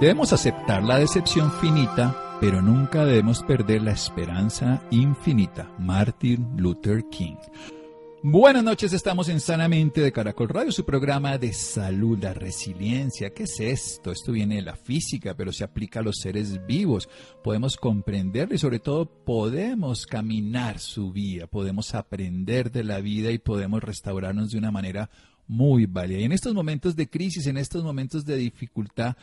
Debemos aceptar la decepción finita, pero nunca debemos perder la esperanza infinita. Martin Luther King. Buenas noches, estamos en Sanamente de Caracol Radio, su programa de salud, la resiliencia. ¿Qué es esto? Esto viene de la física, pero se aplica a los seres vivos. Podemos comprenderlo y sobre todo podemos caminar su vida, podemos aprender de la vida y podemos restaurarnos de una manera muy válida. Y en estos momentos de crisis, en estos momentos de dificultad,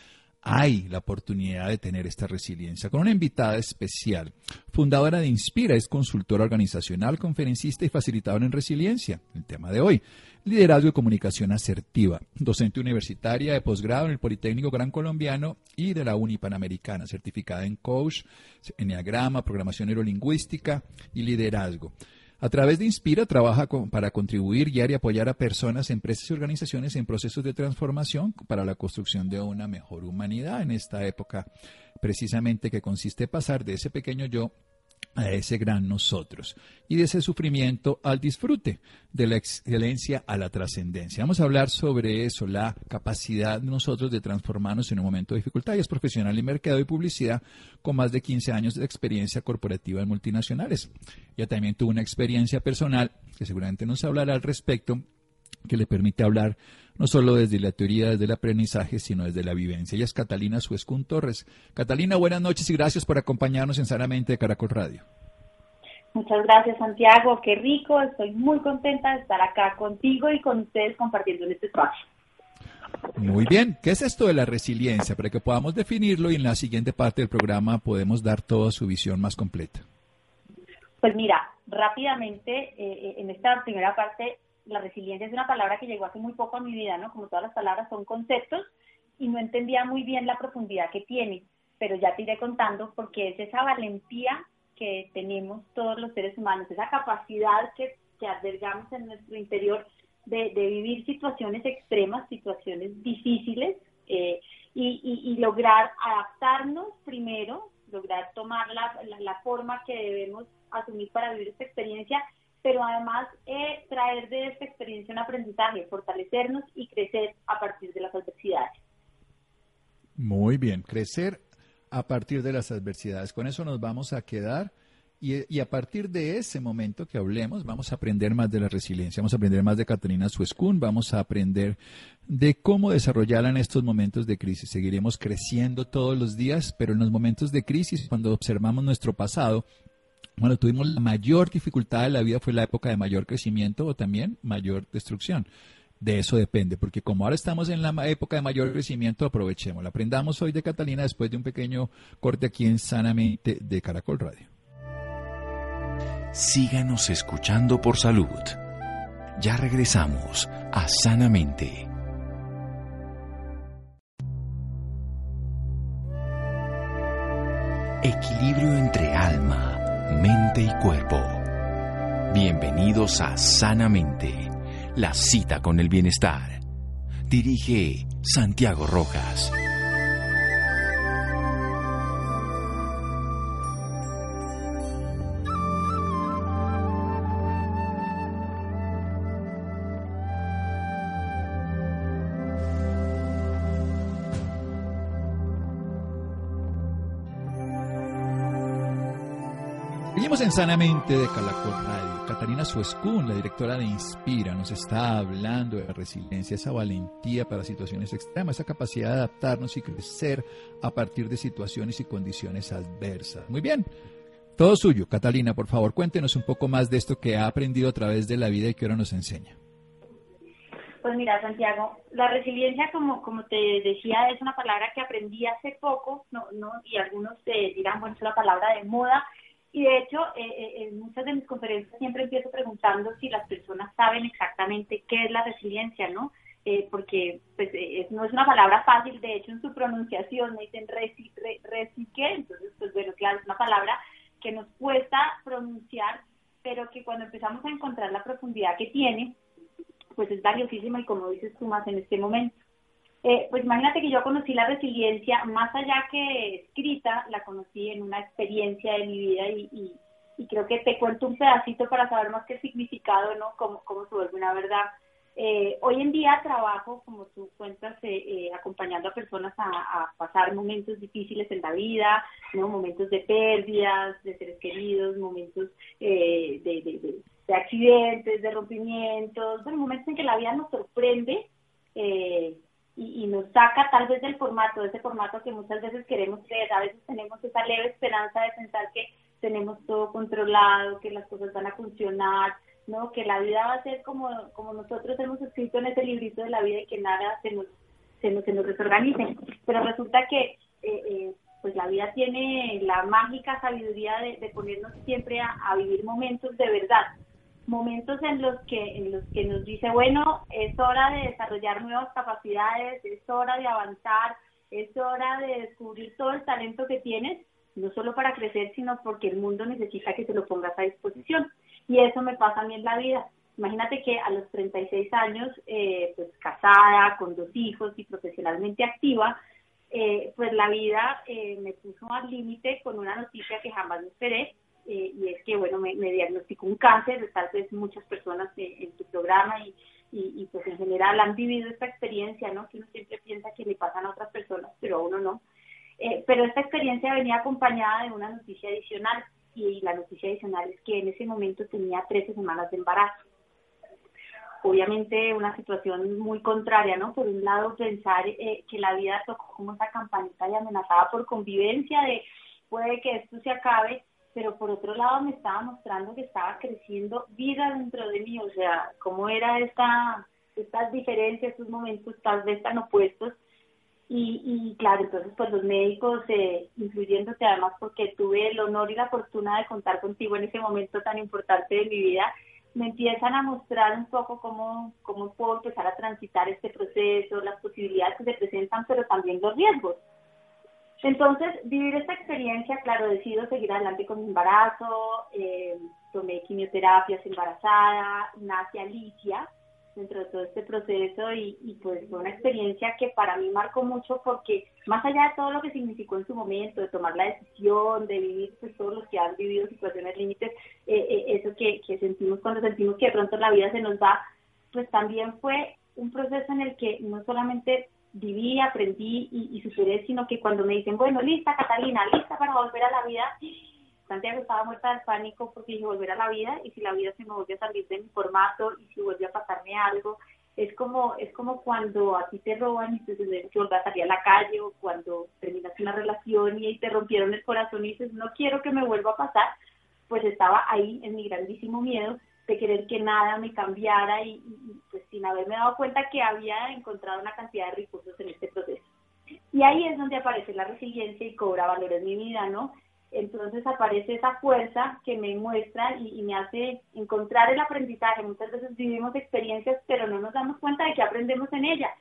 hay la oportunidad de tener esta resiliencia con una invitada especial. Fundadora de Inspira, es consultora organizacional, conferencista y facilitadora en resiliencia. El tema de hoy, liderazgo y comunicación asertiva. Docente universitaria de posgrado en el Politécnico Gran Colombiano y de la Uni Panamericana, certificada en coach, enneagrama, programación neurolingüística y liderazgo. A través de Inspira trabaja para contribuir, guiar y apoyar a personas, empresas y organizaciones en procesos de transformación para la construcción de una mejor humanidad en esta época, precisamente que consiste pasar de ese pequeño yo a ese gran nosotros y de ese sufrimiento al disfrute, de la excelencia a la trascendencia. Vamos a hablar sobre eso, la capacidad de nosotros de transformarnos en un momento de dificultad. Y es profesional en mercado y publicidad con más de 15 años de experiencia corporativa en multinacionales. Ella también tuvo una experiencia personal que seguramente nos hablará al respecto que le permite hablar no solo desde la teoría, desde el aprendizaje, sino desde la vivencia. Ella es Catalina Suescun Torres. Catalina, buenas noches y gracias por acompañarnos en Sanamente de Caracol Radio. Muchas gracias, Santiago. Qué rico. Estoy muy contenta de estar acá contigo y con ustedes compartiendo en este espacio. Muy bien. ¿Qué es esto de la resiliencia? Para que podamos definirlo y en la siguiente parte del programa podemos dar toda su visión más completa. Pues mira, rápidamente, eh, eh, en esta primera parte la resiliencia es una palabra que llegó hace muy poco a mi vida, ¿no? Como todas las palabras son conceptos y no entendía muy bien la profundidad que tiene, pero ya te iré contando porque es esa valentía que tenemos todos los seres humanos, esa capacidad que, que albergamos en nuestro interior de, vivir situaciones extremas, situaciones difíciles eh, y, lograr adaptarnos primero, lograr tomar la, la forma que debemos asumir para vivir esta experiencia pero además eh, traer de esta experiencia un aprendizaje, fortalecernos y crecer a partir de las adversidades. Muy bien, crecer a partir de las adversidades. Con eso nos vamos a quedar. Y, a partir de ese momento que hablemos, vamos a aprender más de la resiliencia, vamos a aprender más de Catalina Suescun, vamos a aprender de cómo desarrollarla en estos momentos de crisis. Seguiremos creciendo todos los días, pero en los momentos de crisis, cuando observamos nuestro pasado, bueno, tuvimos la mayor dificultad de la vida fue la época de mayor crecimiento o también mayor destrucción. De eso depende, porque como ahora estamos en la época de mayor crecimiento, aprovechemos. Aprendamos hoy de Catalina después de un pequeño corte aquí en Sanamente de Caracol Radio. Síganos escuchando por salud. Ya regresamos a Sanamente. Equilibrio entre alma mente y cuerpo. Bienvenidos a Sanamente, la cita con el bienestar. Dirige Santiago Rojas. En Sanamente de Calacol Radio. Catalina Suescún, la directora de Inspira, nos está hablando de resiliencia, esa valentía para situaciones extremas, esa capacidad de adaptarnos y crecer a partir de situaciones y condiciones adversas. Muy bien. Todo suyo. Catalina, por favor, cuéntenos un poco más de esto que ha aprendido a través de la vida y que ahora nos enseña. Pues mira, Santiago, la resiliencia, como, como te decía, es una palabra que aprendí hace poco, no, no, y algunos eh, dirán, bueno, es una palabra de moda, y de hecho, eh, eh, en muchas de mis conferencias siempre empiezo preguntando si las personas saben exactamente qué es la resiliencia, ¿no? eh, porque pues, eh, no es una palabra fácil, de hecho en su pronunciación me dicen resique, entonces pues bueno, claro, es una palabra que nos cuesta pronunciar, pero que cuando empezamos a encontrar la profundidad que tiene, pues es valiosísima y como dices tú más en este momento. Eh, pues imagínate que yo conocí la resiliencia más allá que escrita, la conocí en una experiencia de mi vida y, y, creo que te cuento un pedacito para saber más qué significado, ¿no? Cómo, cómo se vuelve una verdad. Eh, hoy en día trabajo, como tú cuentas, eh, eh, acompañando a personas a, pasar momentos difíciles en la vida, ¿no? momentos de pérdidas de seres queridos, momentos de, de, accidentes, de rompimientos, bueno, momentos en que la vida nos sorprende y, y, nos saca tal vez del formato, de ese formato que muchas veces queremos creer. A veces tenemos esa leve esperanza de pensar que tenemos todo controlado, que las cosas van a funcionar, ¿no? Que la vida va a ser como, como nosotros hemos escrito en ese librito de la vida y que nada se nos, se nos, se nos desorganice. Pero resulta que eh, eh, pues la vida tiene la mágica sabiduría de, ponernos siempre a, vivir momentos de verdad, momentos en los que en los que nos dice bueno es hora de desarrollar nuevas capacidades, es hora de avanzar, es hora de descubrir todo el talento que tienes, no solo para crecer, sino porque el mundo necesita que se lo pongas a disposición. Y eso me pasa a mí en la vida. Imagínate que a los 36 años, eh, pues casada, con dos hijos y profesionalmente activa, eh, pues la vida eh, me puso al límite con una noticia que jamás me esperé, y es que, bueno, me, diagnosticó un cáncer, tal vez muchas personas en tu programa y, y, pues en general han vivido esta experiencia, ¿no? Que uno siempre piensa que le pasan a otras personas, pero a uno no. pero esta experiencia venía acompañada de una noticia adicional, y la noticia adicional es que en ese momento tenía 13 semanas de embarazo. Obviamente una situación muy contraria, ¿no? Por un lado pensar eh, que la vida tocó como esa campanita y amenazada por convivencia de puede que esto se acabe, pero por otro lado me estaba mostrando que estaba creciendo vida dentro de mí, o sea, cómo era esta, estas diferencias, estos momentos tal vez tan opuestos y, y claro, entonces pues los médicos, eh, incluyéndote además porque tuve el honor y la fortuna de contar contigo en ese momento tan importante de mi vida, me empiezan a mostrar un poco cómo, cómo puedo empezar a transitar este proceso, las posibilidades que se presentan, pero también los riesgos. Entonces, vivir esta experiencia, claro, decido seguir adelante con mi embarazo, eh, tomé quimioterapias embarazada, nace Alicia, dentro de todo este proceso y, y, pues fue una experiencia que para mí marcó mucho porque más allá de todo lo que significó en su momento, de tomar la decisión, de vivir pues todos los que han vivido situaciones límites, eh, eh, eso que, que sentimos cuando sentimos que de pronto la vida se nos va, pues también fue un proceso en el que no solamente viví, aprendí y, y superé, sino que cuando me dicen, bueno, lista Catalina, lista para volver a la vida, Santiago estaba muerta de pánico porque dije volver a la vida y si la vida se me vuelve a salir de mi formato y si vuelve a pasarme algo, es como es como cuando a ti te roban y te dicen que volver a salir a la calle o cuando terminas una relación y te rompieron el corazón y dices no quiero que me vuelva a pasar, pues estaba ahí en mi grandísimo miedo de querer que nada me cambiara y, y pues sin haberme dado cuenta que había encontrado una cantidad de recursos en este proceso. Y ahí es donde aparece la resiliencia y cobra valor en mi vida, ¿no? entonces aparece esa fuerza que me muestra y, me hace encontrar el aprendizaje. Muchas veces vivimos experiencias, pero no nos damos cuenta de que aprendemos en ellas.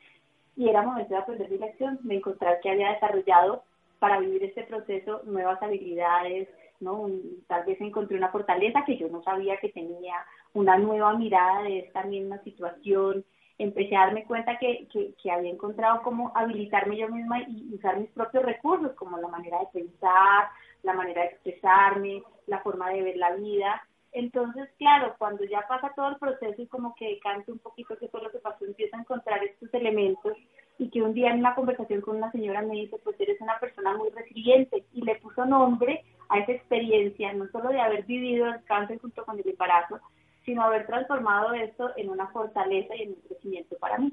Y era momento de aprender mi lección, de encontrar que había desarrollado para vivir este proceso nuevas habilidades, ¿no? tal vez encontré una fortaleza que yo no sabía que tenía, una nueva mirada de esta misma situación, empecé a darme cuenta que, había encontrado cómo habilitarme yo misma y usar mis propios recursos, como la manera de pensar, la manera de expresarme, la forma de ver la vida. Entonces, claro, cuando ya pasa todo el proceso y como que decante un poquito qué fue lo que pasó, empiezo a encontrar estos elementos y que un día en una conversación con una señora me dice, pues eres una persona muy resiliente y le puso nombre a esa experiencia, no solo de haber vivido el cáncer junto con el embarazo, sino haber transformado esto en una fortaleza y en un crecimiento para mí.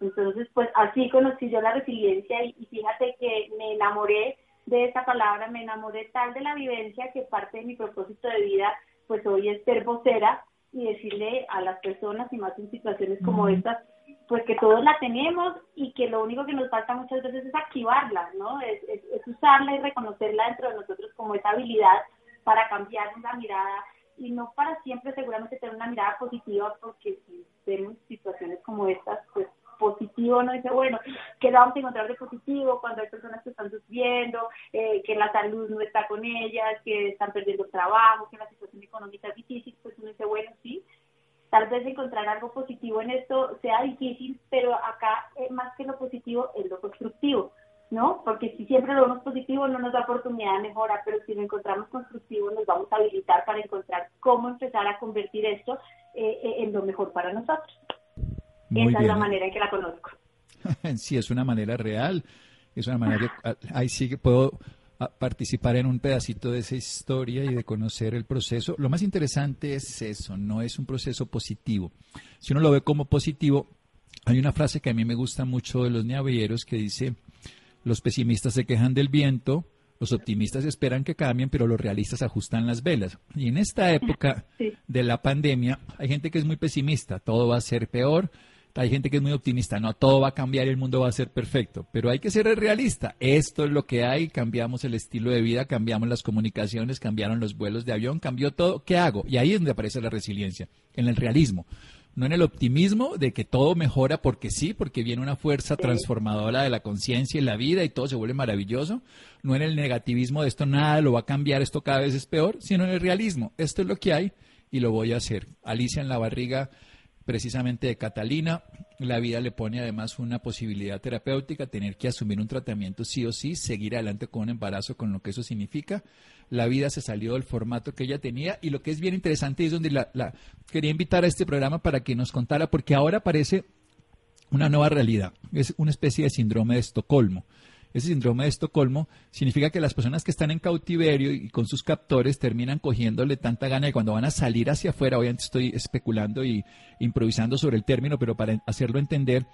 Entonces, pues así conocí yo la resiliencia y, y fíjate que me enamoré de esa palabra, me enamoré tal de la vivencia que parte de mi propósito de vida, pues hoy es ser vocera y decirle a las personas y más en situaciones como estas, pues que todos la tenemos y que lo único que nos falta muchas veces es activarla, ¿no? Es, es, usarla y reconocerla dentro de nosotros como esa habilidad para cambiar la mirada y no para siempre seguramente tener una mirada positiva porque si vemos situaciones como estas, pues positivo uno dice, bueno, ¿qué vamos a encontrar de positivo cuando hay personas que están sufriendo, eh, que la salud no está con ellas, que están perdiendo trabajo, que la situación económica es difícil? Pues uno dice, bueno, sí, tal vez encontrar algo positivo en esto sea difícil, pero acá eh, más que lo positivo es lo constructivo. ¿No? Porque si siempre lo vemos positivo no nos da oportunidad de mejora, pero si lo encontramos constructivo nos vamos a habilitar para encontrar cómo empezar a convertir esto eh, eh, en lo mejor para nosotros. Esa es la manera en que la conozco. sí, es una manera real. Es una manera que ah, ahí sí que puedo ah, participar en un pedacito de esa historia y de conocer el proceso. Lo más interesante es eso, no es un proceso positivo. Si uno lo ve como positivo, hay una frase que a mí me gusta mucho de los navideros que dice, los pesimistas se quejan del viento, los optimistas esperan que cambien, pero los realistas ajustan las velas. Y en esta época de la pandemia hay gente que es muy pesimista, todo va a ser peor. Hay gente que es muy optimista, no, todo va a cambiar y el mundo va a ser perfecto, pero hay que ser realista. Esto es lo que hay, cambiamos el estilo de vida, cambiamos las comunicaciones, cambiaron los vuelos de avión, cambió todo. ¿Qué hago? Y ahí es donde aparece la resiliencia, en el realismo no en el optimismo de que todo mejora porque sí, porque viene una fuerza transformadora de la conciencia y la vida y todo se vuelve maravilloso, no en el negativismo de esto nada lo va a cambiar, esto cada vez es peor, sino en el realismo, esto es lo que hay y lo voy a hacer. Alicia en la barriga precisamente de Catalina. La vida le pone además una posibilidad terapéutica, tener que asumir un tratamiento sí o sí, seguir adelante con un embarazo, con lo que eso significa. La vida se salió del formato que ella tenía y lo que es bien interesante es donde la, quería invitar a este programa para que nos contara, porque ahora aparece una nueva realidad, es una especie de síndrome de Estocolmo ese síndrome de Estocolmo significa que las personas que están en cautiverio y con sus captores terminan cogiéndole tanta gana y cuando van a salir hacia afuera, obviamente estoy especulando y improvisando sobre el término, pero para hacerlo entender,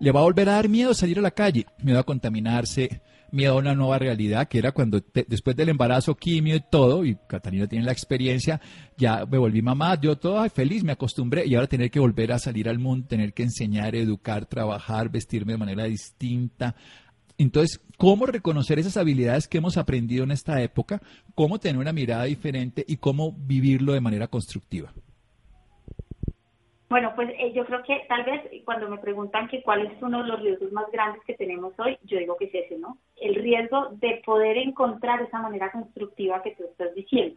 le va a volver a dar miedo salir a la calle, miedo a contaminarse, miedo a una nueva realidad, que era cuando después del embarazo, quimio y todo, y Catalina tiene la experiencia, ya me volví mamá, yo todo feliz, me acostumbré, y ahora tener que volver a salir al mundo, tener que enseñar, educar, trabajar, vestirme de manera distinta, entonces, ¿cómo reconocer esas habilidades que hemos aprendido en esta época? ¿Cómo tener una mirada diferente y cómo vivirlo de manera constructiva? Bueno, pues eh, yo creo que tal vez cuando me preguntan que cuál es uno de los riesgos más grandes que tenemos hoy, yo digo que es ese, ¿no? El riesgo de poder encontrar esa manera constructiva que tú estás diciendo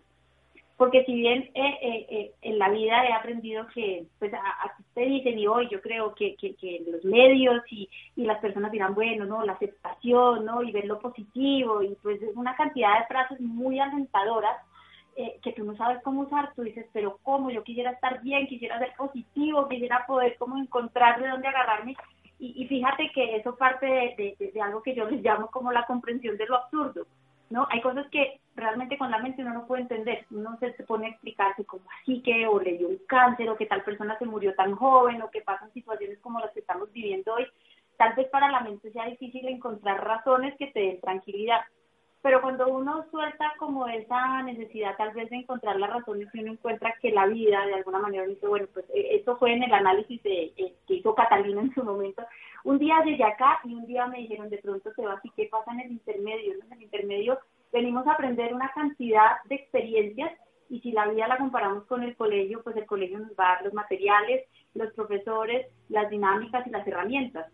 porque si bien eh, eh, eh, en la vida he aprendido que, pues, a, te dicen, y hoy yo creo que, que, los medios y, y, las personas dirán, bueno, no, la aceptación, ¿no? Y ver lo positivo, y pues es una cantidad de frases muy alentadoras que tú no sabes cómo usar, tú dices, pero ¿cómo? Yo quisiera estar bien, quisiera ser positivo, quisiera poder como encontrar de dónde agarrarme, y, y fíjate que eso parte de, de algo que yo les llamo como la comprensión de lo absurdo, ¿no? Hay cosas que realmente con la mente uno no puede entender, uno se pone a explicarse como así que o le dio un cáncer o que tal persona se murió tan joven o que pasan situaciones como las que estamos viviendo hoy, tal vez para la mente sea difícil encontrar razones que te den tranquilidad, pero cuando uno suelta como esa necesidad tal vez de encontrar las razones y uno encuentra que la vida de alguna manera dice, bueno, pues eh, eso fue en el análisis de, eh, que hizo Catalina en su momento, un día llegué acá y un día me dijeron de pronto se va así, ¿qué pasa en el intermedio? En el intermedio venimos a aprender una cantidad de experiencias y si la vida la comparamos con el colegio, pues el colegio nos va a dar los materiales, los profesores, las dinámicas y las herramientas.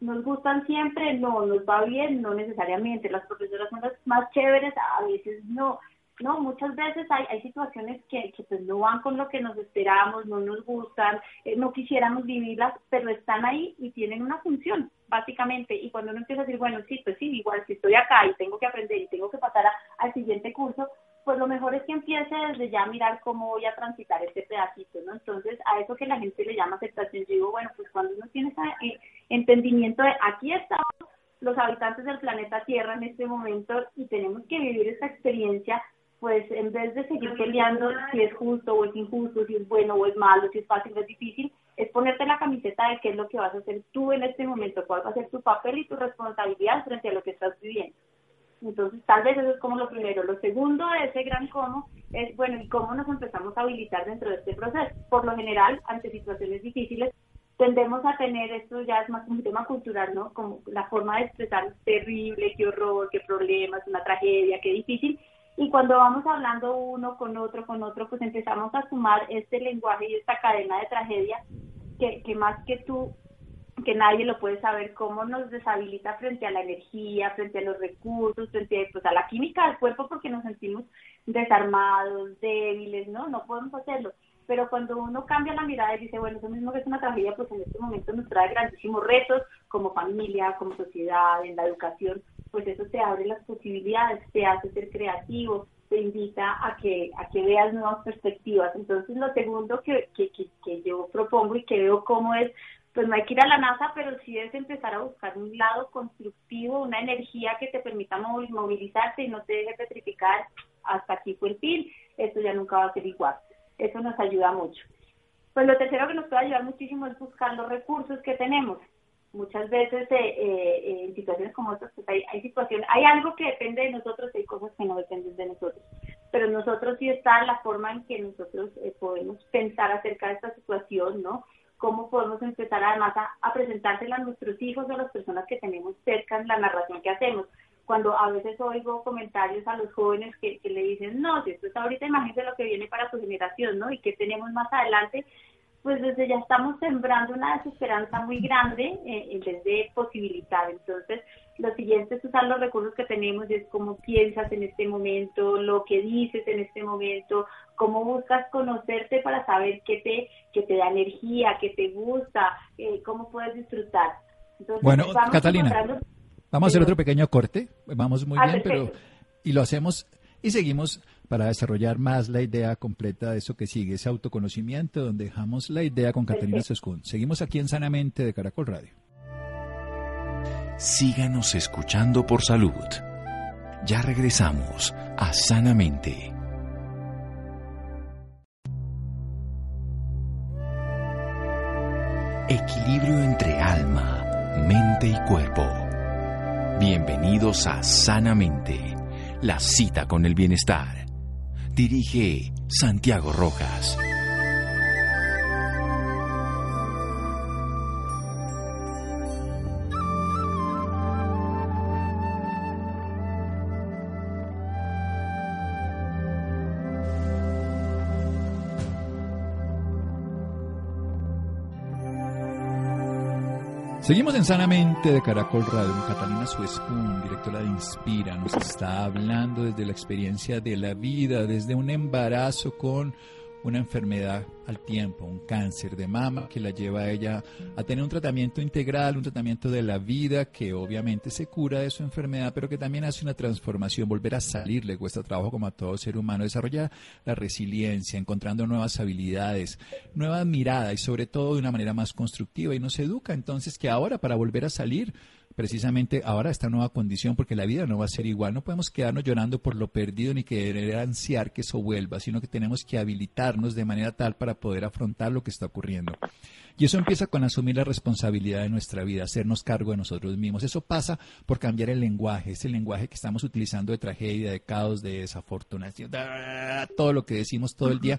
¿Nos gustan siempre? No, nos va bien, no necesariamente. Las profesoras son las más chéveres, a veces no. No, muchas veces hay, hay situaciones que, que pues no van con lo que nos esperamos, no nos gustan, eh, no quisiéramos vivirlas, pero están ahí y tienen una función, básicamente. Y cuando uno empieza a decir, bueno, sí, pues sí, igual si estoy acá y tengo que aprender y tengo que pasar al siguiente curso, pues lo mejor es que empiece desde ya a mirar cómo voy a transitar este pedacito, ¿no? Entonces, a eso que la gente le llama aceptación, yo digo, bueno, pues cuando uno tiene ese eh, entendimiento de aquí estamos los habitantes del planeta Tierra en este momento y tenemos que vivir esta experiencia pues en vez de seguir peleando si es justo o es injusto, si es bueno o es malo, si es fácil o es difícil, es ponerte la camiseta de qué es lo que vas a hacer tú en este momento, cuál va a ser tu papel y tu responsabilidad frente a lo que estás viviendo. Entonces, tal vez eso es como lo primero. Lo segundo de ese gran cómo es, bueno, ¿y cómo nos empezamos a habilitar dentro de este proceso? Por lo general, ante situaciones difíciles, tendemos a tener, esto ya es más un tema cultural, ¿no? Como la forma de expresar terrible, qué horror, qué problema, es una tragedia, qué difícil, y cuando vamos hablando uno con otro, con otro, pues empezamos a sumar este lenguaje y esta cadena de tragedia que, que más que tú que nadie lo puede saber, cómo nos deshabilita frente a la energía, frente a los recursos, frente a, pues, a la química del cuerpo porque nos sentimos desarmados, débiles, ¿no? No podemos hacerlo. Pero cuando uno cambia la mirada y dice, bueno, eso mismo que es una tragedia, pues en este momento nos trae grandísimos retos como familia, como sociedad, en la educación, pues eso te abre las posibilidades, te hace ser creativo, te invita a que, a que veas nuevas perspectivas. Entonces, lo segundo que, que, que, yo propongo y que veo cómo es, pues no hay que ir a la NASA, pero sí es empezar a buscar un lado constructivo, una energía que te permita movilizarte y no te deje petrificar hasta aquí fue el fin, esto ya nunca va a ser igual. Eso nos ayuda mucho. Pues lo tercero que nos puede ayudar muchísimo es buscar los recursos que tenemos muchas veces eh, eh, en situaciones como estas, pues hay, hay situaciones, hay algo que depende de nosotros hay cosas que no dependen de nosotros. Pero nosotros sí está la forma en que nosotros eh, podemos pensar acerca de esta situación, ¿no? Cómo podemos empezar además a, a a nuestros hijos o a las personas que tenemos cerca en la narración que hacemos. Cuando a veces oigo comentarios a los jóvenes que, que le dicen, no, si esto está ahorita, imagínate lo que viene para tu generación, ¿no? Y que tenemos más adelante, pues desde ya estamos sembrando una desesperanza muy grande eh, en vez de posibilitar. Entonces, lo siguiente es usar los recursos que tenemos y es cómo piensas en este momento, lo que dices en este momento, cómo buscas conocerte para saber qué te, qué te da energía, qué te gusta, eh, cómo puedes disfrutar. bueno, Catalina, vamos a hacer otro pequeño corte, vamos muy ah, bien, pero y lo hacemos y seguimos para desarrollar más la idea completa de eso que sigue, ese autoconocimiento, donde dejamos la idea con Caterina Sescún. Seguimos aquí en Sanamente de Caracol Radio. Síganos escuchando por salud. Ya regresamos a Sanamente. Equilibrio entre alma, mente y cuerpo. Bienvenidos a Sanamente, la cita con el bienestar Dirige Santiago Rojas. Seguimos en Sanamente de Caracol Radio. Catalina Suescún, directora de Inspira, nos está hablando desde la experiencia de la vida, desde un embarazo con una enfermedad al tiempo, un cáncer de mama que la lleva a ella a tener un tratamiento integral, un tratamiento de la vida que obviamente se cura de su enfermedad, pero que también hace una transformación, volver a salir, le cuesta trabajo como a todo ser humano, desarrollar la resiliencia, encontrando nuevas habilidades, nuevas miradas y sobre todo de una manera más constructiva. Y nos educa entonces que ahora para volver a salir precisamente ahora esta nueva condición, porque la vida no va a ser igual. No podemos quedarnos llorando por lo perdido ni querer ansiar que eso vuelva, sino que tenemos que habilitarnos de manera tal para poder afrontar lo que está ocurriendo. Y eso empieza con asumir la responsabilidad de nuestra vida, hacernos cargo de nosotros mismos. Eso pasa por cambiar el lenguaje, ese lenguaje que estamos utilizando de tragedia, de caos, de desafortunación, todo lo que decimos todo el día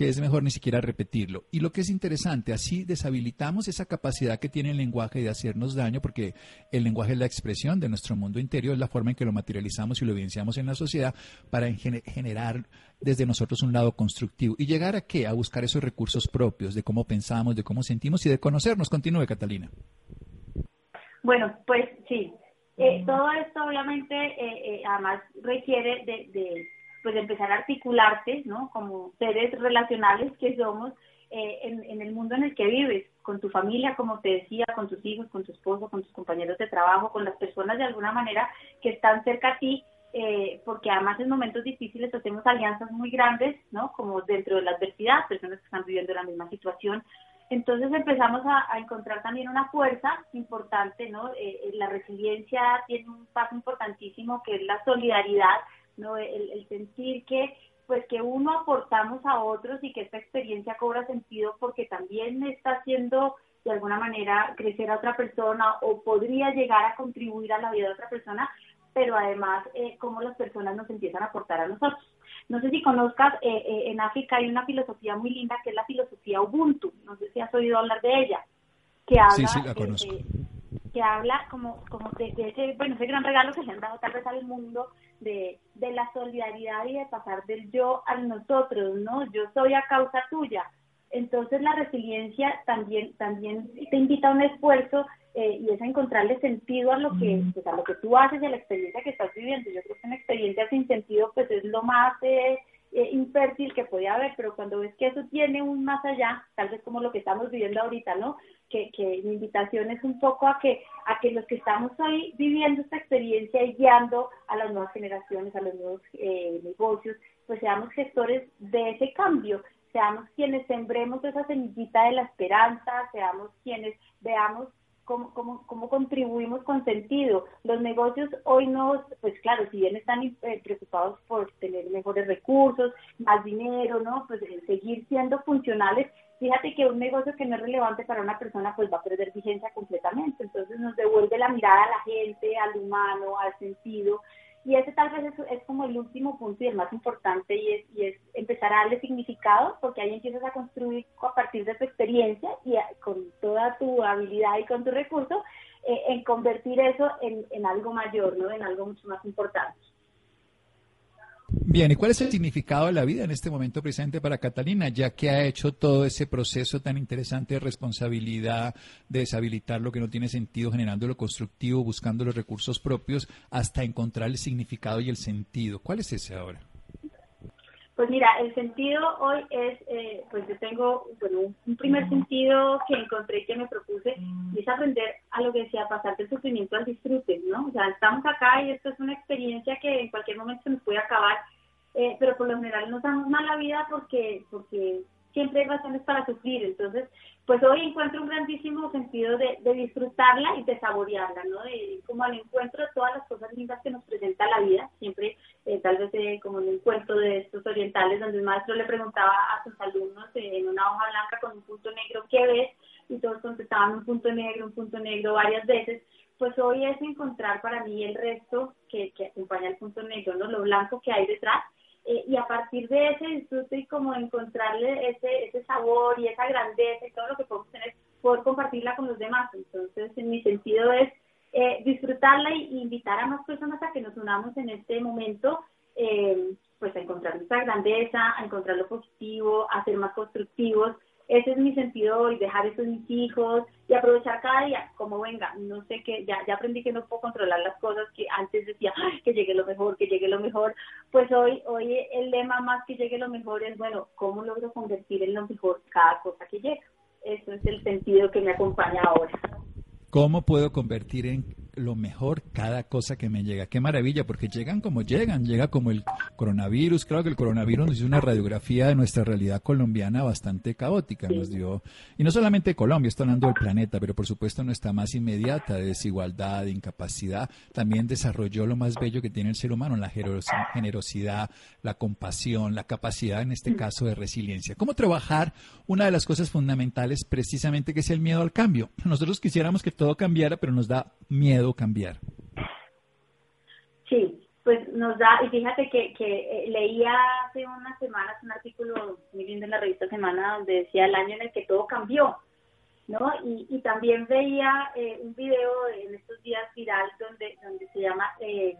que es mejor ni siquiera repetirlo. Y lo que es interesante, así deshabilitamos esa capacidad que tiene el lenguaje de hacernos daño, porque el lenguaje es la expresión de nuestro mundo interior, es la forma en que lo materializamos y lo evidenciamos en la sociedad para generar desde nosotros un lado constructivo. ¿Y llegar a qué? A buscar esos recursos propios de cómo pensamos, de cómo sentimos y de conocernos. Continúe, Catalina. Bueno, pues sí. Eh, todo esto obviamente eh, eh, además requiere de pues empezar a articularte, ¿no? Como seres relacionales que somos eh, en, el mundo en el que vives, con tu familia, como te decía, con tus hijos, con tu esposo, con tus compañeros de trabajo, con las personas de alguna manera que están cerca a ti, eh, porque además en momentos difíciles hacemos alianzas muy grandes, ¿no? Como dentro de la adversidad, personas que están viviendo la misma situación. Entonces empezamos a, encontrar también una fuerza importante, ¿no? Eh, la resiliencia tiene un paso importantísimo que es la solidaridad ¿no? El, sentir que pues que uno aportamos a otros y que esta experiencia cobra sentido porque también está haciendo de alguna manera crecer a otra persona o podría llegar a contribuir a la vida de otra persona, pero además eh, cómo las personas nos empiezan a aportar a nosotros. No sé si conozcas, eh, eh, en África hay una filosofía muy linda que es la filosofía Ubuntu, no sé si has oído hablar de ella, que habla, que habla como, como de, ese, bueno, ese gran regalo que se han dado tal vez al mundo de, la solidaridad y de pasar del yo al nosotros, ¿no? Yo soy a causa tuya. Entonces la resiliencia también, también te invita a un esfuerzo eh, y es a encontrarle sentido a lo que pues, a lo que tú haces y a la experiencia que estás viviendo. Yo creo que una experiencia sin sentido pues es lo más eh, eh, infértil que puede haber, pero cuando ves que eso tiene un más allá, tal vez como lo que estamos viviendo ahorita, ¿no? Que, que mi invitación es un poco a que a que los que estamos hoy viviendo esta experiencia y guiando a las nuevas generaciones, a los nuevos negocios, pues seamos gestores de ese cambio seamos quienes sembremos esa semillita de la esperanza, seamos quienes veamos cómo, cómo, cómo contribuimos con sentido. Los negocios hoy no, pues claro, si bien están eh, preocupados por tener mejores recursos, más dinero, ¿no? Pues seguir siendo funcionales, fíjate que un negocio que no es relevante para una persona pues va a perder vigencia completamente. Entonces nos devuelve la mirada a la gente, al humano, al sentido. Y ese tal vez es, como el último punto y el más importante y es, y es empezar a darle significado porque ahí empiezas a construir a partir de tu experiencia y con toda tu habilidad y con tu recurso eh, en convertir eso en, en algo mayor, ¿no? en algo mucho más importante. Bien, ¿y cuál es el significado de la vida en este momento presente para Catalina, ya que ha hecho todo ese proceso tan interesante de responsabilidad, de deshabilitar lo que no tiene sentido, generando lo constructivo, buscando los recursos propios, hasta encontrar el significado y el sentido? ¿Cuál es ese ahora? Pues mira, el sentido hoy es, eh, pues yo tengo, bueno, un primer sentido que encontré que me propuse y es aprender a lo que decía, pasar del sufrimiento al disfrute, ¿no? O sea, estamos acá y esto es una experiencia que en cualquier momento se nos puede acabar, eh, pero por lo general nos damos mala vida porque, porque siempre hay razones para sufrir. Entonces, pues hoy encuentro un grandísimo sentido de, disfrutarla y de saborearla, ¿no? De, como al encuentro de todas las cosas lindas que nos presenta la vida, siempre eh, tal vez eh, como en un cuento de estos orientales donde el maestro le preguntaba a sus alumnos eh, en una hoja blanca con un punto negro, ¿qué ves? Y todos contestaban un punto negro, un punto negro varias veces. Pues hoy es encontrar para mí el resto que, que acompaña el punto negro, ¿no? Lo blanco que hay detrás eh, y a partir de ese disfrute y como encontrarle ese, ese sabor y esa grandeza y todo lo que podemos tener, poder compartirla con los demás. Entonces, en mi sentido es eh, disfrutarla y, invitar a más personas a que nos unamos en este momento, eh, pues a encontrar nuestra grandeza, a encontrar lo positivo, a ser más constructivos ese es mi sentido hoy, dejar eso en mis hijos y aprovechar cada día como venga. No sé qué, ya, ya aprendí que no puedo controlar las cosas que antes decía, que llegue lo mejor, que llegue lo mejor. Pues hoy, hoy el lema más que llegue lo mejor es, bueno, ¿cómo logro convertir en lo mejor cada cosa que llega? Eso es el sentido que me acompaña ahora. ¿Cómo puedo convertir en lo mejor cada cosa que me llega? Qué maravilla, porque llegan como llegan, llega como el coronavirus. Claro que el coronavirus nos hizo una radiografía de nuestra realidad colombiana bastante caótica. Nos dio, y no solamente Colombia, está hablando del planeta, pero por supuesto nuestra más inmediata de desigualdad, de incapacidad, también desarrolló lo más bello que tiene el ser humano, la generosidad, la compasión, la capacidad, en este caso, de resiliencia. ¿Cómo trabajar una de las cosas fundamentales precisamente que es el miedo al cambio? Nosotros quisiéramos que todo cambiara, pero nos da miedo cambiar. Sí, pues nos da, y fíjate que, que eh, leía hace unas semanas un artículo muy lindo en la revista Semana donde decía el año en el que todo cambió, ¿no? Y, también veía eh, un video en estos días viral donde, donde se llama eh,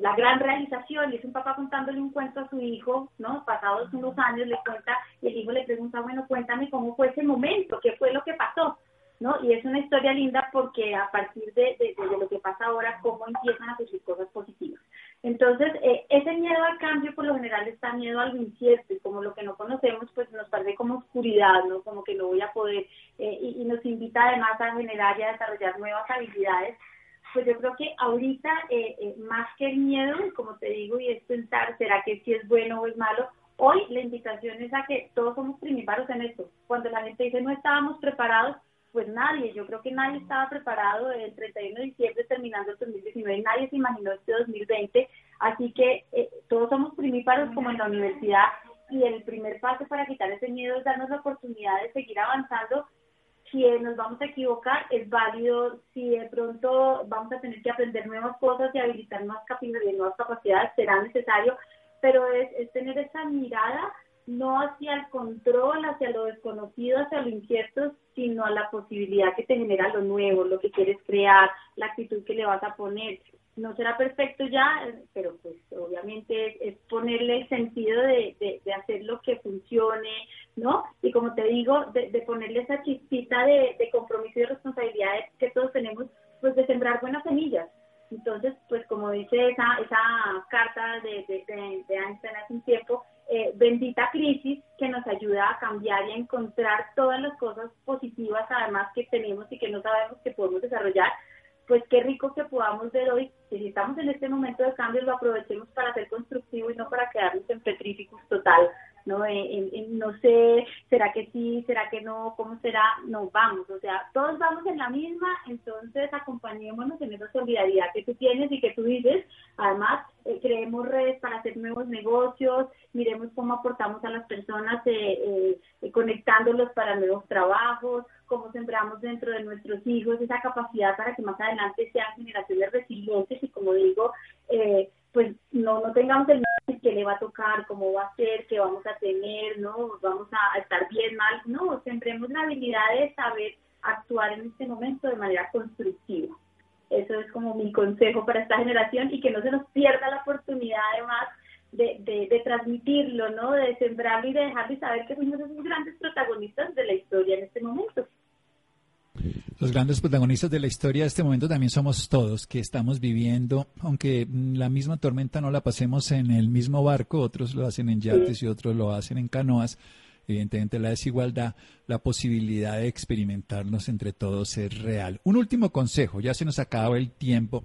La gran realización, y es un papá contándole un cuento a su hijo, ¿no? Pasados unos años le cuenta, y el hijo le pregunta, bueno, cuéntame cómo fue ese momento, qué fue lo que pasó. ¿No? Y es una historia linda porque a partir de, lo que pasa ahora, cómo empiezan a surgir cosas positivas. Entonces, eh, ese miedo al cambio por lo general está miedo al incierto y como lo que no conocemos, pues nos parece como oscuridad, ¿no? Como que no voy a poder eh, y, nos invita además a generar y a desarrollar nuevas habilidades. Pues yo creo que ahorita, eh, más que el miedo, como te digo, y es pensar, ¿será que si es bueno o es malo? Hoy la invitación es a que todos somos primíparos en esto. Cuando la gente dice no estábamos preparados, pues nadie, yo creo que nadie estaba preparado el 31 de diciembre terminando el 2019, nadie se imaginó este 2020, así que eh, todos somos primíparos como en la universidad y el primer paso para quitar ese miedo es darnos la oportunidad de seguir avanzando. Si nos vamos a equivocar, es válido. Si de pronto vamos a tener que aprender nuevas cosas y habilitar nuevas, nuevas capacidades, será necesario, pero es, es tener esa mirada no hacia el control, hacia lo desconocido, hacia lo incierto, sino a la posibilidad que te genera lo nuevo, lo que quieres crear, la actitud que le vas a poner. No será perfecto ya, pero pues obviamente es, ponerle el sentido de, de, hacer lo que funcione, ¿no? Y como te digo, de, de ponerle esa chispita de, de compromiso y responsabilidad que todos tenemos, pues de sembrar buenas semillas. Entonces, pues como dice esa, esa carta de, de, de Einstein hace un tiempo, eh, bendita crisis que nos ayuda a cambiar y a encontrar todas las cosas positivas además que tenemos y que no sabemos que podemos desarrollar, pues qué rico que podamos ver hoy, que si estamos en este momento de cambio lo aprovechemos para ser constructivo y no para quedarnos en petríficos total, ¿no? En, no sé, ¿será que sí? ¿Será que no? ¿Cómo será? No, vamos, o sea, todos vamos en la misma, entonces acompañémonos en esa solidaridad que tú tienes y que tú dices, además, eh, creemos redes para hacer nuevos negocios, miremos cómo aportamos a las personas eh, eh, conectándolos para nuevos trabajos, cómo sembramos dentro de nuestros hijos esa capacidad para que más adelante sean generaciones resilientes y como digo, eh, pues no, no tengamos el miedo que le va a tocar, cómo va a ser, qué vamos a tener, ¿no? Vamos a estar bien, mal, no, sembremos la habilidad de saber actuar en este momento de manera constructiva. Eso es como mi consejo para esta generación y que no se nos pierda la oportunidad además de, de, de transmitirlo, ¿no? De sembrarlo y de dejarle saber que fuimos esos grandes protagonistas de la historia en este momento. Los grandes protagonistas de la historia de este momento también somos todos que estamos viviendo, aunque la misma tormenta no la pasemos en el mismo barco, otros lo hacen en yates y otros lo hacen en canoas. Evidentemente la desigualdad, la posibilidad de experimentarnos entre todos es real. Un último consejo, ya se nos acaba el tiempo,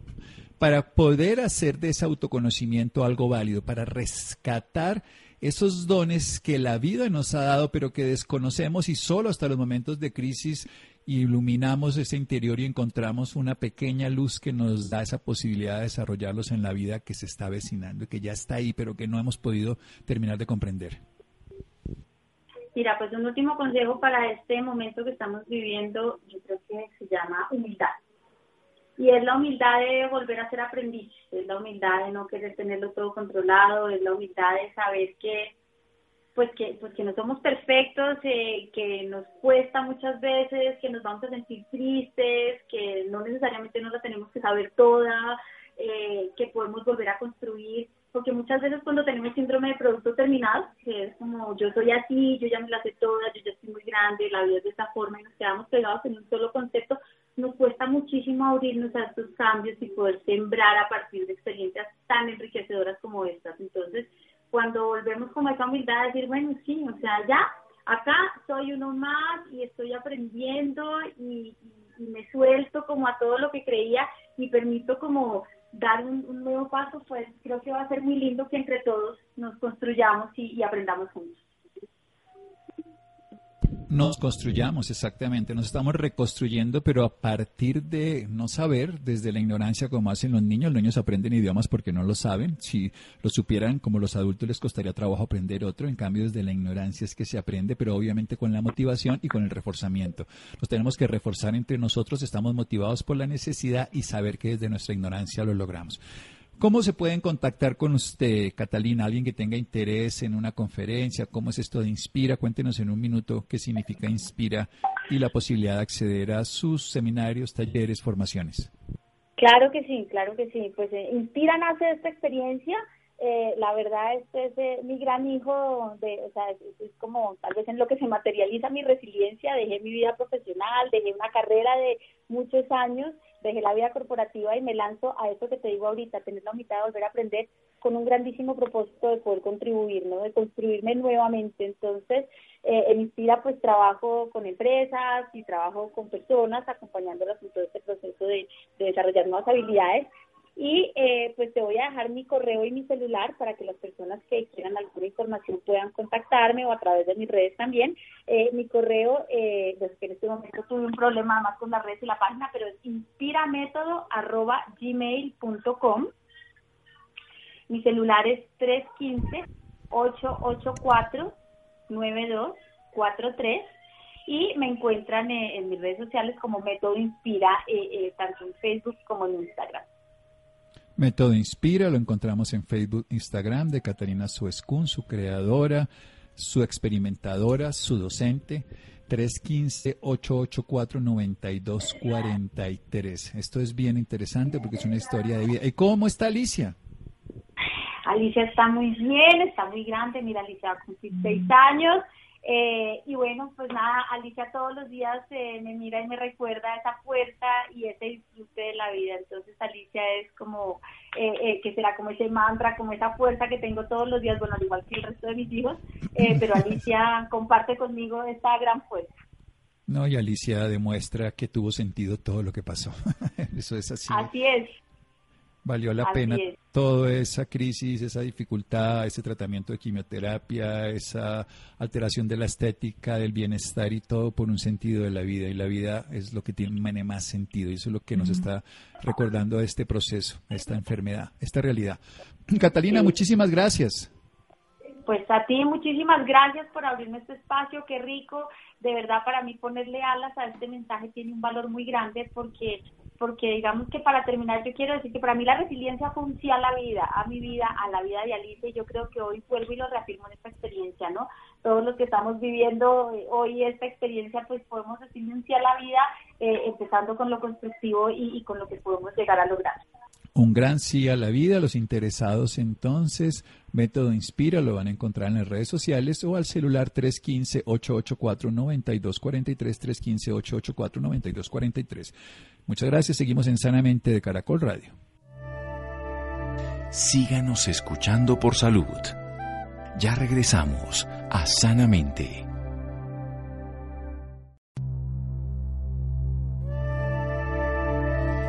para poder hacer de ese autoconocimiento algo válido, para rescatar esos dones que la vida nos ha dado pero que desconocemos y solo hasta los momentos de crisis iluminamos ese interior y encontramos una pequeña luz que nos da esa posibilidad de desarrollarlos en la vida que se está avecinando y que ya está ahí, pero que no hemos podido terminar de comprender. Mira, pues un último consejo para este momento que estamos viviendo, yo creo que se llama humildad. Y es la humildad de volver a ser aprendiz, es la humildad de no querer tenerlo todo controlado, es la humildad de saber que pues que, pues que no somos perfectos, eh, que nos cuesta muchas veces, que nos vamos a sentir tristes, que no necesariamente nos la tenemos que saber toda, eh, que podemos volver a construir, porque muchas veces cuando tenemos síndrome de producto terminado, que es como yo soy así, yo ya me la sé toda, yo ya estoy muy grande, la vida es de esta forma y nos quedamos pegados en un solo concepto, nos cuesta muchísimo abrirnos a estos cambios y poder sembrar a partir de experiencias tan enriquecedoras como estas. Entonces, cuando volvemos con esa humildad a decir, bueno, sí, o sea, ya, acá soy uno más y estoy aprendiendo y, me suelto como a todo lo que creía y permito como dar un, nuevo paso, pues creo que va a ser muy lindo que entre todos nos construyamos y aprendamos juntos nos construyamos, exactamente, nos estamos reconstruyendo, pero a partir de no saber, desde la ignorancia como hacen los niños, los niños aprenden idiomas porque no lo saben, si lo supieran como los adultos les costaría trabajo aprender otro, en cambio desde la ignorancia es que se aprende, pero obviamente con la motivación y con el reforzamiento. Nos tenemos que reforzar entre nosotros, estamos motivados por la necesidad y saber que desde nuestra ignorancia lo logramos. ¿Cómo se pueden contactar con usted, Catalina? Alguien que tenga interés en una conferencia, ¿cómo es esto de Inspira? Cuéntenos en un minuto qué significa Inspira y la posibilidad de acceder a sus seminarios, talleres, formaciones. Claro que sí, claro que sí. Pues eh, Inspira nace esta experiencia. Eh, la verdad, este es eh, mi gran hijo, de, o sea, es, como tal vez en lo que se materializa mi resiliencia. Dejé mi vida profesional, dejé una carrera de muchos años dejé la vida corporativa y me lanzo a eso que te digo ahorita, tener la mitad de volver a aprender con un grandísimo propósito de poder contribuir, ¿no? De construirme nuevamente. Entonces, eh, en Inspira pues trabajo con empresas y trabajo con personas acompañándolas en todo este proceso de, de desarrollar nuevas habilidades y eh, pues te voy a dejar mi correo y mi celular para que las personas que quieran alguna información puedan contactarme o a través de mis redes también. Eh, mi correo, eh, pues en este momento tuve un problema más con las redes y la página, pero es inspiramétodo.gmail.com. Mi celular es 315-884-9243 y me encuentran en mis redes sociales como Método Inspira, tanto en Facebook como en Instagram. Método Inspira lo encontramos en Facebook, Instagram de Catalina Suescun, su creadora. su experimentadora, su docente. 315-884-9243. Esto es bien interesante porque es una historia de vida. ¿Y cómo está Alicia? Alicia está muy bien, está muy grande. Mira, Alicia va a cumplir seis años eh, y bueno, pues nada, Alicia todos los días eh, me mira y me recuerda esa fuerza y ese disfrute de la vida. Entonces Alicia es como, eh, que será como ese mantra, como esa fuerza que tengo todos los días, bueno, al igual que el resto de mis hijos, pero Alicia comparte conmigo esta gran fuerza. No, y Alicia demuestra que tuvo sentido todo lo que pasó. Eso es así. Así es. Valió la pena toda esa crisis, esa dificultad, ese tratamiento de quimioterapia, esa alteración de la estética, del bienestar y todo por un sentido de la vida. Y la vida es lo que tiene más sentido y eso es lo que nos está recordando este proceso, esta enfermedad, esta realidad. Catalina, muchísimas gracias. Pues a ti muchísimas gracias por abrirme este espacio, qué rico. De verdad para mí ponerle alas a este mensaje tiene un valor muy grande porque porque digamos que para terminar yo quiero decir que para mí la resiliencia fue un sí a la vida, a mi vida, a la vida de Alicia y yo creo que hoy vuelvo y lo reafirmo en esta experiencia, ¿no? Todos los que estamos viviendo eh, hoy esta experiencia pues podemos decirle un sí a la vida eh, empezando con lo constructivo y, y con lo que podemos llegar a lograr. Un gran sí a la vida. Los interesados entonces, Método Inspira, lo van a encontrar en las redes sociales o al celular 315-884-9243, 315-884-9243. Muchas gracias. Seguimos en Sanamente de Caracol Radio. Síganos escuchando por salud. Ya regresamos a Sanamente.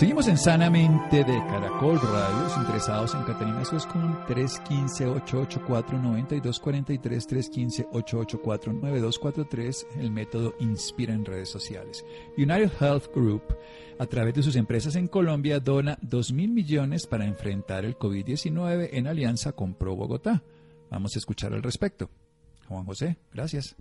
Seguimos en Sanamente de Caracol Radio. Los interesados en Catalina Suescun, 315-884-9243, 315-884-9243. El método Inspira en redes sociales. United Health Group, a través de sus empresas en Colombia, dona 2 mil millones para enfrentar el COVID-19 en alianza con Pro Bogotá. Vamos a escuchar al respecto. Juan José, gracias.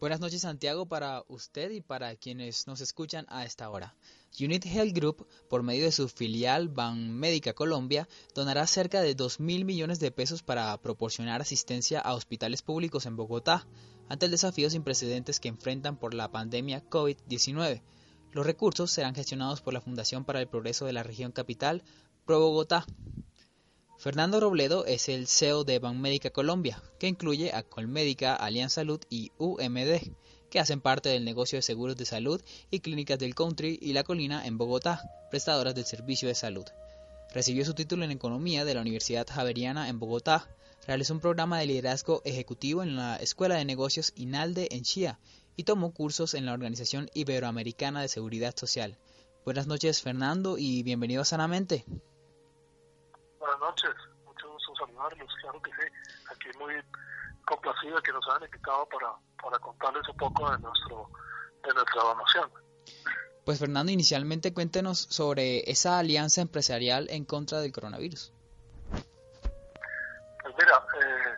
Buenas noches Santiago para usted y para quienes nos escuchan a esta hora. Unit Health Group, por medio de su filial Médica Colombia, donará cerca de 2 mil millones de pesos para proporcionar asistencia a hospitales públicos en Bogotá ante el desafío sin precedentes que enfrentan por la pandemia COVID-19. Los recursos serán gestionados por la Fundación para el Progreso de la Región Capital, Pro Bogotá. Fernando Robledo es el CEO de Banmédica Colombia, que incluye a Colmédica, Alianza Salud y UMD, que hacen parte del negocio de seguros de salud y clínicas del Country y La Colina en Bogotá, prestadoras del servicio de salud. Recibió su título en Economía de la Universidad Javeriana en Bogotá. Realizó un programa de liderazgo ejecutivo en la Escuela de Negocios INALDE en Chía y tomó cursos en la Organización Iberoamericana de Seguridad Social. Buenas noches, Fernando, y bienvenido a Sanamente. Buenas noches, mucho gusto saludarlos, claro que sí, aquí muy complacido de que nos hayan invitado para, para contarles un poco de, nuestro, de nuestra donación. Pues Fernando, inicialmente cuéntenos sobre esa alianza empresarial en contra del coronavirus. Pues mira, eh,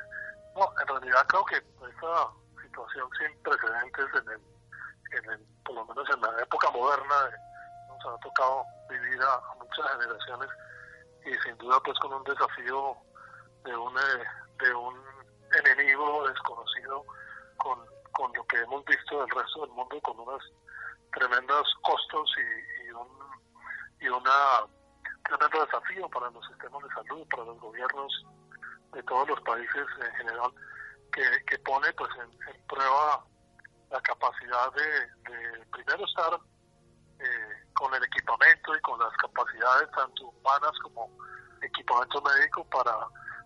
no, en realidad creo que esta situación sin precedentes en el, en el, por lo menos en la época moderna nos ha tocado vivir a muchas generaciones y sin duda pues con un desafío de un, eh, de un enemigo desconocido con, con lo que hemos visto del resto del mundo con unos tremendos costos y, y un y una tremendo desafío para los sistemas de salud, para los gobiernos de todos los países en general, que, que pone pues en, prueba la capacidad de, de primero estar eh, con el equipamiento y con las capacidades tanto humanas como equipamiento médico para,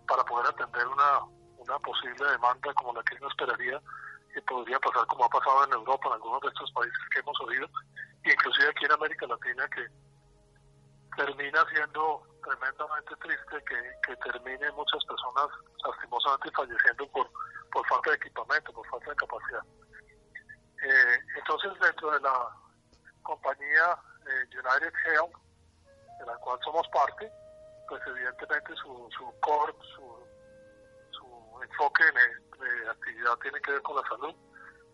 para poder atender una, una posible demanda como la que uno esperaría que podría pasar como ha pasado en Europa, en algunos de estos países que hemos oído, e inclusive aquí en América Latina, que termina siendo tremendamente triste que, que terminen muchas personas lastimosamente falleciendo por falta de equipamiento, por falta de capacidad. Eh, entonces, dentro de la compañía eh, United Health, de la cual somos parte, pues evidentemente su, su core, su, su enfoque de actividad tiene que ver con la salud.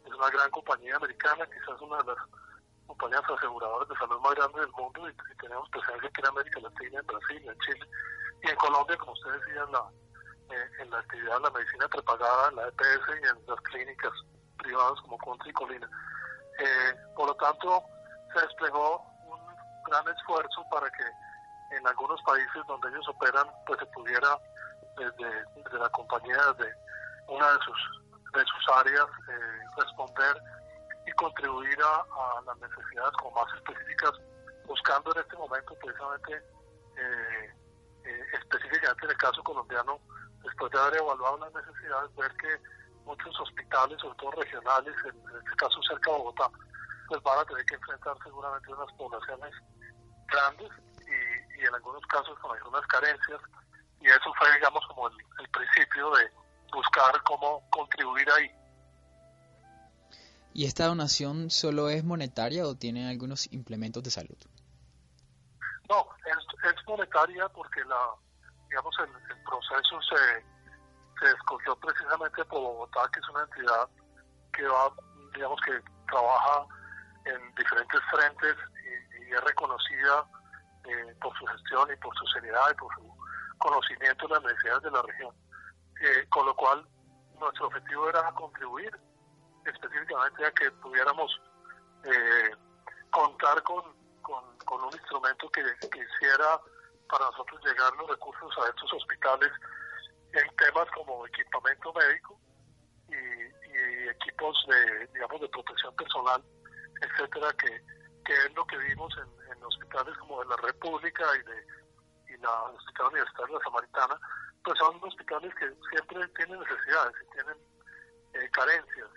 Es una gran compañía americana, quizás una de las compañías aseguradoras de salud más grandes del mundo y, tenemos presencia aquí en América Latina, en Brasil, en Chile y en Colombia, como ustedes decían, la, eh, en la actividad de la medicina prepagada, en la EPS y en las clínicas privadas como Contra y Colina. Eh, por lo tanto, se desplegó un gran esfuerzo para que en algunos países donde ellos operan, pues se pudiera desde, la compañía, desde una de sus, de sus áreas, eh, responder y contribuir a, las necesidades como más específicas, buscando en este momento precisamente, eh, eh, específicamente en el caso colombiano, después de haber evaluado las necesidades, ver que muchos hospitales, sobre todo regionales, en, este caso cerca de Bogotá, pues van a tener que enfrentar seguramente unas poblaciones grandes y, y en algunos casos con algunas carencias. Y eso fue, digamos, como el principio de buscar cómo contribuir ahí. ¿Y esta donación solo es monetaria o tiene algunos implementos de salud? No, es, monetaria porque la, digamos, el, proceso se, se escogió precisamente por Bogotá, que es una entidad que va, digamos, que trabaja en diferentes frentes y, es reconocida eh, por su gestión y por su seriedad y por su conocimiento de las necesidades de la región. Eh, con lo cual, nuestro objetivo era contribuir específicamente a que pudiéramos eh, contar con, con, un instrumento que, hiciera para nosotros llegar los recursos a estos hospitales en temas como equipamiento médico y, equipos de digamos de protección personal etcétera que, que es lo que vimos en, en hospitales como de la República y de la Hospital Universitario de la Samaritana pues son hospitales que siempre tienen necesidades y tienen eh, carencias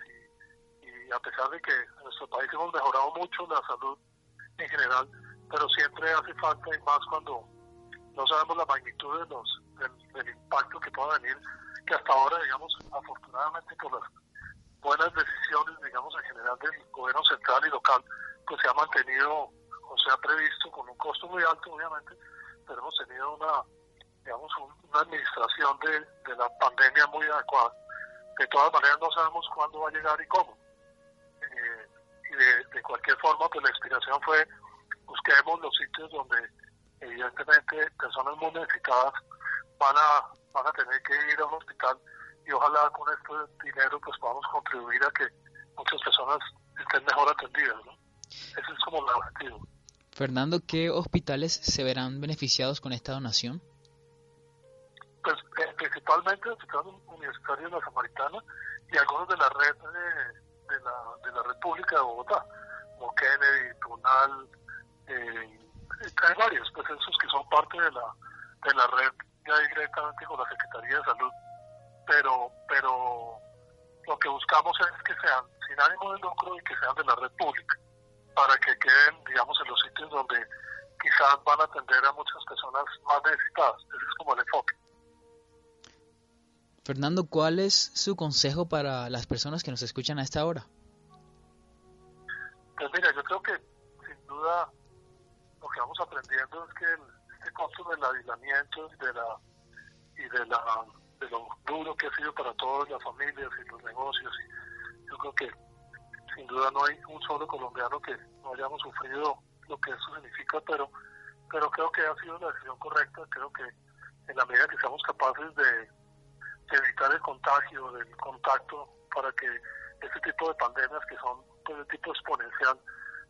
y a pesar de que en nuestro país hemos mejorado mucho la salud en general, pero siempre hace falta y más cuando no sabemos la magnitud de los, del, impacto que pueda venir, que hasta ahora, digamos, afortunadamente por las buenas decisiones, digamos, en general del gobierno central y local, pues se ha mantenido o se ha previsto con un costo muy alto, obviamente, pero hemos tenido una, digamos, una administración de, de la pandemia muy adecuada. De todas maneras, no sabemos cuándo va a llegar y cómo de, cualquier forma, pues la inspiración fue busquemos los sitios donde evidentemente personas muy necesitadas van a, van a tener que ir a un hospital y ojalá con este dinero pues podamos contribuir a que muchas personas estén mejor atendidas. ¿no? Ese es como el objetivo. Fernando, ¿qué hospitales se verán beneficiados con esta donación? Pues eh, principalmente el Hospital Universitario de la Samaritana y algunos de la red de de la, de la República de Bogotá, como Kennedy, Tunal, eh, hay varios, pues esos que son parte de la, de la red ya directamente con la Secretaría de Salud, pero, pero lo que buscamos es que sean sin ánimo de lucro y que sean de la red pública, para que queden, digamos, en los sitios donde quizás van a atender a muchas personas más necesitadas. Ese es como el enfoque. Fernando, ¿cuál es su consejo para las personas que nos escuchan a esta hora? Pues mira, yo creo que sin duda lo que vamos aprendiendo es que este costo del aislamiento y de la y de la de lo duro que ha sido para todas las familias y los negocios, yo creo que sin duda no hay un solo colombiano que no hayamos sufrido lo que eso significa, pero pero creo que ha sido la decisión correcta, creo que en la medida que seamos capaces de evitar el contagio, del contacto, para que este tipo de pandemias que son pues, de tipo exponencial,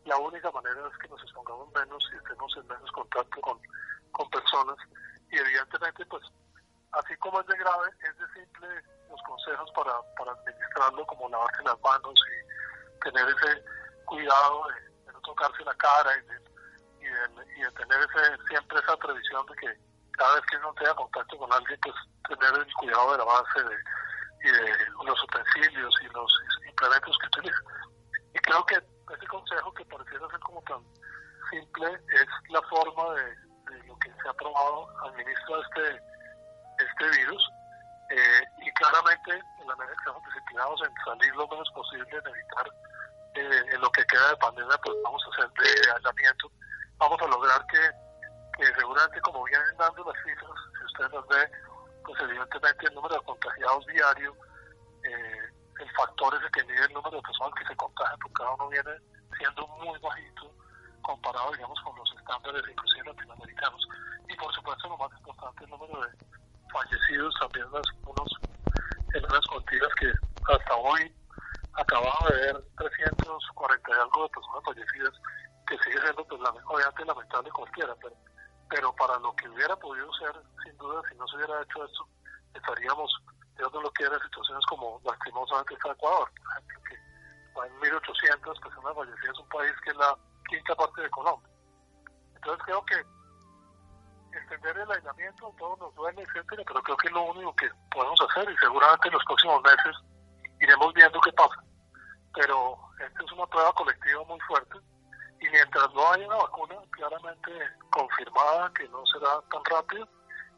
la única manera es que nos expongamos menos y estemos en menos contacto con, con personas. Y evidentemente, pues, así como es de grave, es de simple los consejos para, para administrarlo, como lavarse las manos y tener ese cuidado de, no tocarse la cara y de, y de, tener ese, siempre esa previsión de que cada vez que uno tenga contacto con alguien, pues tener el cuidado de la base de, y de los utensilios y los implementos que utiliza. Y creo que ese consejo que pareciera ser como tan simple es la forma de, lo que se ha probado administra este, este virus. Eh, y claramente en la medida que estamos disciplinados en salir lo menos posible, en evitar eh, en lo que queda de pandemia, pues vamos a hacer de aislamiento, vamos a lograr que, seguramente como vienen dando las cifras, si ustedes las ven, pues evidentemente el número de contagiados diario, eh, el factor ese que mide el número de personas que se contagian por cada uno viene siendo muy bajito comparado, digamos, con los estándares inclusive latinoamericanos. Y por supuesto, lo más importante, el número de fallecidos, también las, unos, en unas cuantías que hasta hoy acabamos de ver 340 y algo de personas fallecidas, que sigue siendo, pues, la, obviamente, lamentable cualquiera, pero, pero para lo que hubiera podido ser, sin duda, si no se hubiera hecho esto, estaríamos, Dios no lo quiera, situaciones como lastimosamente está Ecuador, por ejemplo, que hay 1.800 personas fallecidas, un país que es la quinta parte de Colombia. Entonces creo que extender el aislamiento, todo nos duele, etcétera, pero creo que es lo único que podemos hacer y seguramente en los próximos meses iremos viendo qué pasa. Pero esta es una prueba colectiva muy fuerte y mientras no haya una vacuna claramente confirmada que no será tan rápido,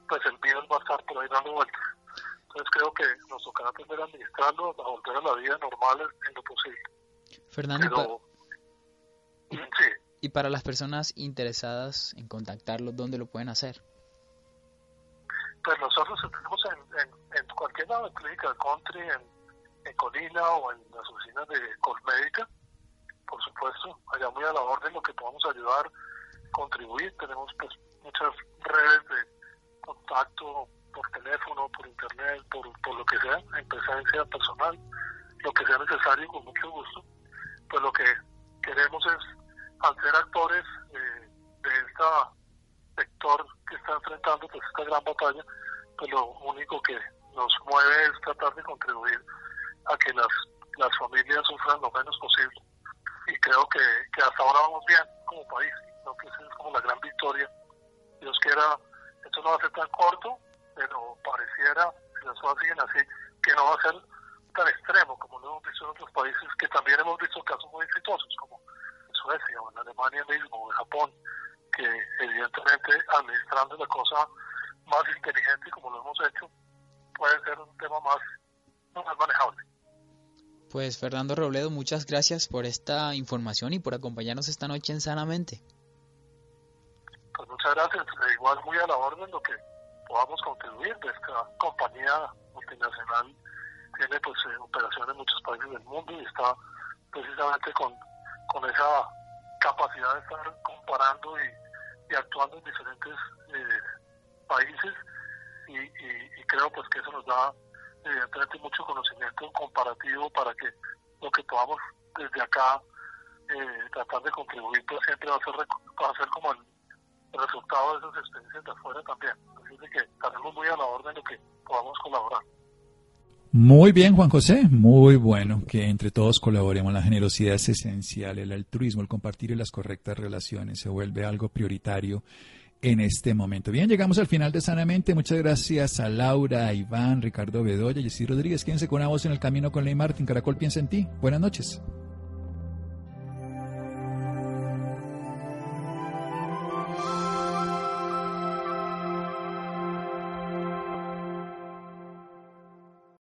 pues el virus va a estar por ahí dando vueltas. Entonces creo que nos tocará aprender a administrarlo, a volver a la vida normal en lo posible. Fernando, y para las personas interesadas en contactarlo, ¿dónde lo pueden hacer? Pues nosotros tenemos en, en, cualquier lado, en Clínica Country, en, en Colina o en las oficinas de Colmédica, por supuesto, allá muy a la orden lo que podamos ayudar, contribuir. Tenemos pues muchas redes de contacto por teléfono, por internet, por, por lo que sea, en presencia personal, lo que sea necesario, con mucho gusto. Pues lo que queremos es al ser actores eh, de este sector que está enfrentando pues, esta gran batalla, pues lo único que nos mueve es tratar de contribuir a que las, las familias sufran lo menos posible. Y creo que, que hasta ahora vamos bien como país, creo que esa es como la gran victoria. Dios quiera, esto no va a ser tan corto, pero pareciera, si las cosas siguen así, que no va a ser tan extremo como lo hemos visto en otros países, que también hemos visto casos muy exitosos, como Suecia o en Alemania mismo o en Japón, que evidentemente administrando la cosa más inteligente como lo hemos hecho, puede ser un tema más, más manejable. Pues Fernando Robledo, muchas gracias por esta información y por acompañarnos esta noche en Sanamente. Pues muchas gracias, e igual muy a la orden lo que podamos contribuir. Esta compañía multinacional tiene pues eh, operaciones en muchos países del mundo y está precisamente con con esa capacidad de estar comparando y, actuando en diferentes eh, países y, creo pues que eso nos da evidentemente mucho conocimiento comparativo para que lo que podamos desde acá eh, tratar de contribuir pues siempre va a ser, va a ser como el, resultado de esas experiencias de afuera también. Así que estaremos muy a la orden de que podamos colaborar. Muy bien, Juan José, muy bueno que entre todos colaboremos. La generosidad es esencial, el altruismo, el compartir y las correctas relaciones se vuelve algo prioritario en este momento. Bien, llegamos al final de Sanamente. Muchas gracias a Laura, a Iván, Ricardo Bedoya, Jessy Rodríguez. Quédense con una voz en el camino con Ley Martín. Caracol piensa en ti. Buenas noches.